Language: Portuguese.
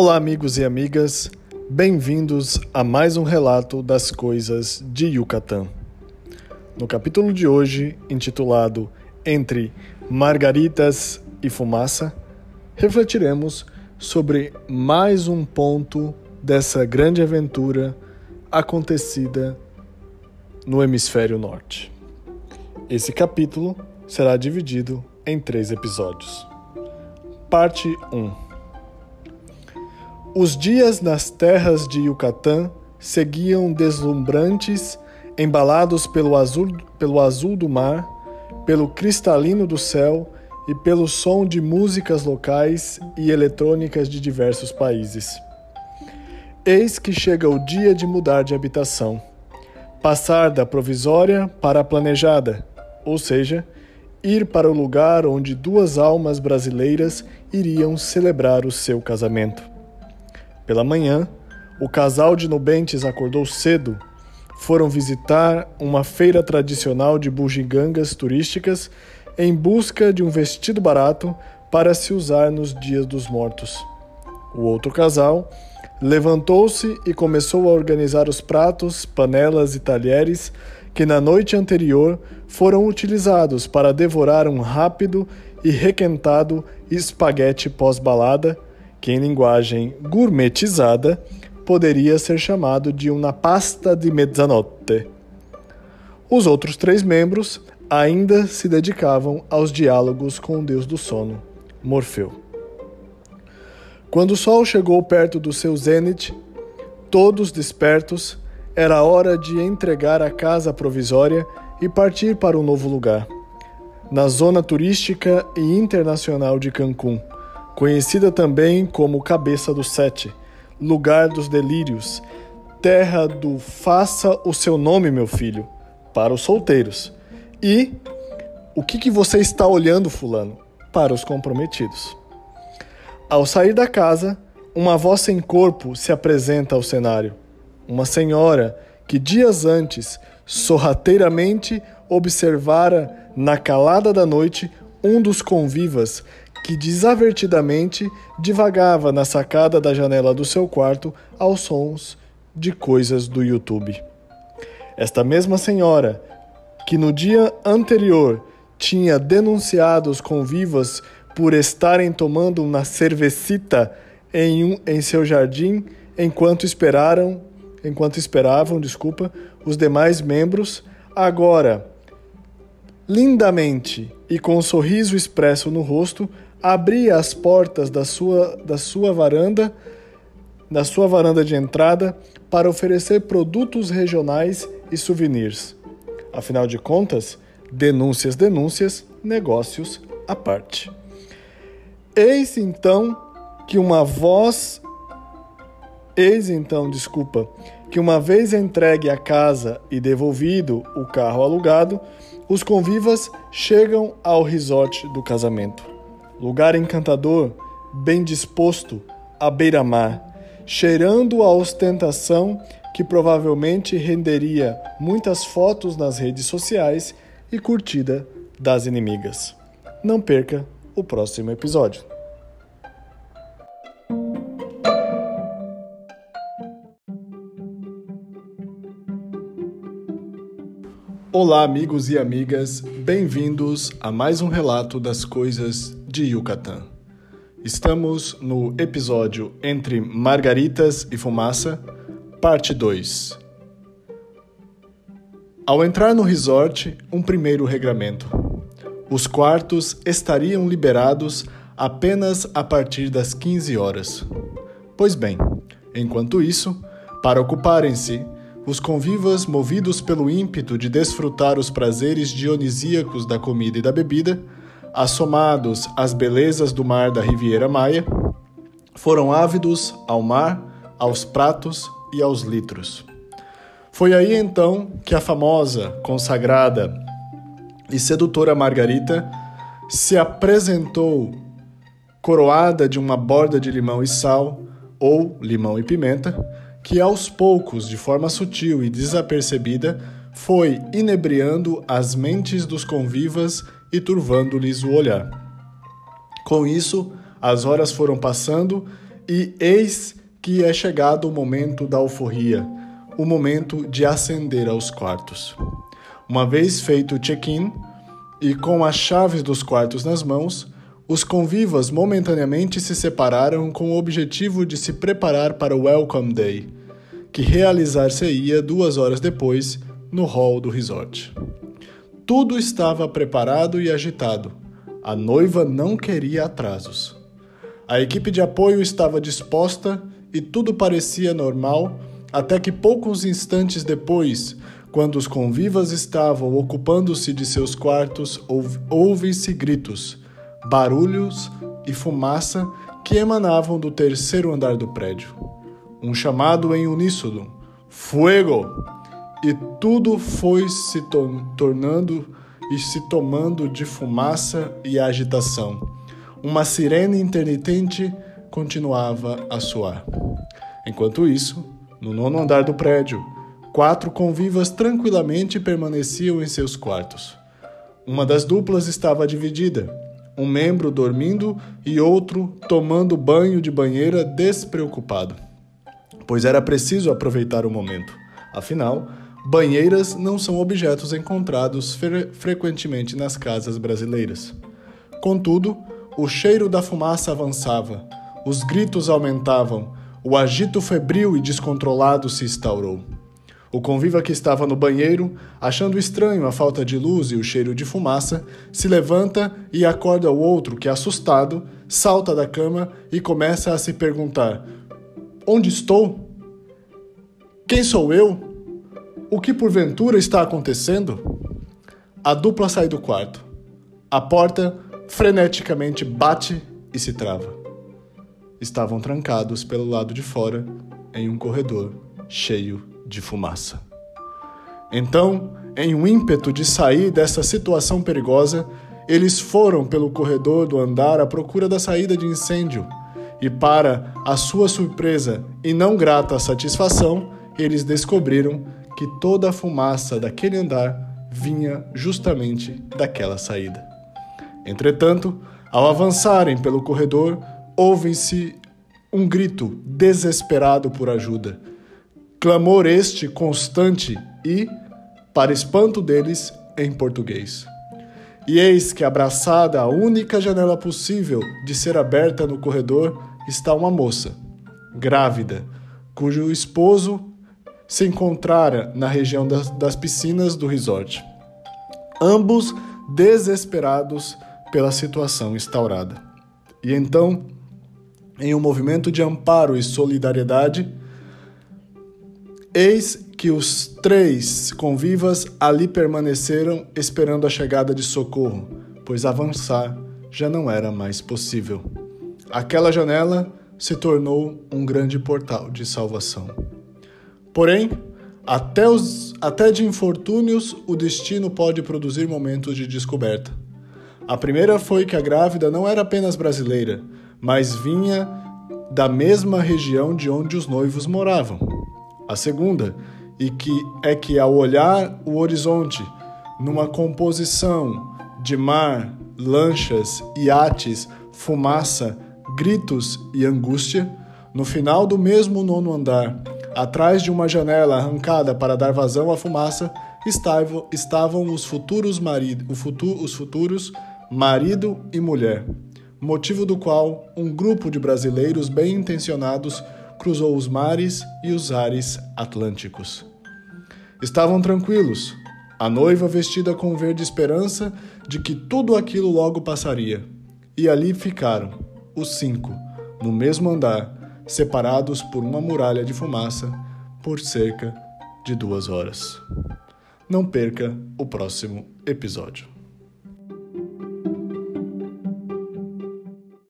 Olá, amigos e amigas, bem-vindos a mais um relato das coisas de Yucatán. No capítulo de hoje, intitulado Entre Margaritas e Fumaça, refletiremos sobre mais um ponto dessa grande aventura acontecida no hemisfério norte. Esse capítulo será dividido em três episódios. Parte 1 os dias nas terras de Yucatán seguiam deslumbrantes, embalados pelo azul, pelo azul do mar, pelo cristalino do céu e pelo som de músicas locais e eletrônicas de diversos países. Eis que chega o dia de mudar de habitação, passar da provisória para a planejada, ou seja, ir para o lugar onde duas almas brasileiras iriam celebrar o seu casamento. Pela manhã, o casal de nubentes acordou cedo, foram visitar uma feira tradicional de bugigangas turísticas em busca de um vestido barato para se usar nos dias dos mortos. O outro casal levantou-se e começou a organizar os pratos, panelas e talheres que na noite anterior foram utilizados para devorar um rápido e requentado espaguete pós-balada que em linguagem gourmetizada poderia ser chamado de uma pasta de mezzanotte. Os outros três membros ainda se dedicavam aos diálogos com o deus do sono, Morfeu. Quando o sol chegou perto do seu zênite, todos despertos, era hora de entregar a casa provisória e partir para um novo lugar. Na zona turística e internacional de Cancún, conhecida também como Cabeça do Sete, lugar dos delírios, terra do faça o seu nome, meu filho, para os solteiros. E o que, que você está olhando, Fulano? Para os comprometidos. Ao sair da casa, uma voz sem corpo se apresenta ao cenário. Uma senhora que dias antes sorrateiramente observara na calada da noite um dos convivas que desavertidamente divagava na sacada da janela do seu quarto aos sons de coisas do YouTube. Esta mesma senhora, que no dia anterior tinha denunciado os convivas por estarem tomando uma cervecita em, um, em seu jardim enquanto esperaram, enquanto esperavam, desculpa, os demais membros, agora lindamente e com um sorriso expresso no rosto, abria as portas da sua, da sua varanda, da sua varanda de entrada, para oferecer produtos regionais e souvenirs. Afinal de contas, denúncias, denúncias, negócios à parte. Eis então que uma voz. Eis então, desculpa, que uma vez entregue a casa e devolvido o carro alugado, os convivas chegam ao resort do casamento lugar encantador, bem disposto, à beira-mar, cheirando a ostentação que provavelmente renderia muitas fotos nas redes sociais e curtida das inimigas. Não perca o próximo episódio. Olá, amigos e amigas, bem-vindos a mais um relato das coisas de Yucatán. Estamos no episódio Entre Margaritas e Fumaça, parte 2. Ao entrar no resort, um primeiro regramento. Os quartos estariam liberados apenas a partir das 15 horas. Pois bem, enquanto isso, para ocuparem-se, os convivas, movidos pelo ímpeto de desfrutar os prazeres dionisíacos da comida e da bebida, assomados às belezas do mar da Riviera Maia, foram ávidos ao mar, aos pratos e aos litros. Foi aí então que a famosa, consagrada e sedutora Margarita se apresentou coroada de uma borda de limão e sal, ou limão e pimenta, que aos poucos, de forma sutil e desapercebida, foi inebriando as mentes dos convivas e turvando-lhes o olhar. Com isso, as horas foram passando E eis que é chegado o momento da alforria, o momento de ascender aos quartos. Uma vez feito o check-in e com as chaves dos quartos nas mãos, os convivas momentaneamente se separaram com o objetivo de se preparar para o Welcome Day, que realizar-se-ia duas horas depois no hall do resort. Tudo estava preparado e agitado. A noiva não queria atrasos. A equipe de apoio estava disposta e tudo parecia normal, até que poucos instantes depois, quando os convivas estavam ocupando-se de seus quartos, ouve-se gritos, barulhos e fumaça que emanavam do terceiro andar do prédio. Um chamado em uníssono: Fuego! E tudo foi se tornando e se tomando de fumaça e agitação. Uma sirene intermitente continuava a soar. Enquanto isso, no nono andar do prédio, quatro convivas tranquilamente permaneciam em seus quartos. Uma das duplas estava dividida, um membro dormindo e outro tomando banho de banheira despreocupado, pois era preciso aproveitar o momento. Afinal, banheiras não são objetos encontrados fre frequentemente nas casas brasileiras. Contudo, o cheiro da fumaça avançava, os gritos aumentavam, o agito febril e descontrolado se instaurou. O conviva que estava no banheiro, achando estranho a falta de luz e o cheiro de fumaça, se levanta e acorda o outro que, assustado, salta da cama e começa a se perguntar: Onde estou? Quem sou eu? O que porventura está acontecendo? A dupla sai do quarto. A porta freneticamente bate e se trava. Estavam trancados pelo lado de fora em um corredor cheio de fumaça. Então, em um ímpeto de sair dessa situação perigosa, eles foram pelo corredor do andar à procura da saída de incêndio. E, para a sua surpresa e não grata satisfação, eles descobriram que toda a fumaça daquele andar vinha justamente daquela saída. Entretanto, ao avançarem pelo corredor, ouve-se um grito desesperado por ajuda. Clamor este constante e, para espanto deles, em português. E eis que, abraçada à única janela possível de ser aberta no corredor, está uma moça, grávida, cujo esposo se encontrara na região das, das piscinas do resort. Ambos desesperados pela situação instaurada. E então, em um movimento de amparo e solidariedade, eis que os três convivas ali permaneceram esperando a chegada de socorro, pois avançar já não era mais possível. Aquela janela se tornou um grande portal de salvação. Porém, até, os, até de infortúnios, o destino pode produzir momentos de descoberta. A primeira foi que a grávida não era apenas brasileira, mas vinha da mesma região de onde os noivos moravam. A segunda, e que é que ao olhar o horizonte, numa composição de mar, lanchas, iates, fumaça, gritos e angústia, no final do mesmo nono andar, atrás de uma janela arrancada para dar vazão à fumaça, estavam, os futuros maridos, os futuros marido e mulher, motivo do qual um grupo de brasileiros bem intencionados cruzou os mares e os ares atlânticos. Estavam tranquilos, a noiva vestida com verde esperança de que tudo aquilo logo passaria. E ali ficaram, os cinco, no mesmo andar, separados por uma muralha de fumaça, por cerca de duas horas. Não perca o próximo episódio.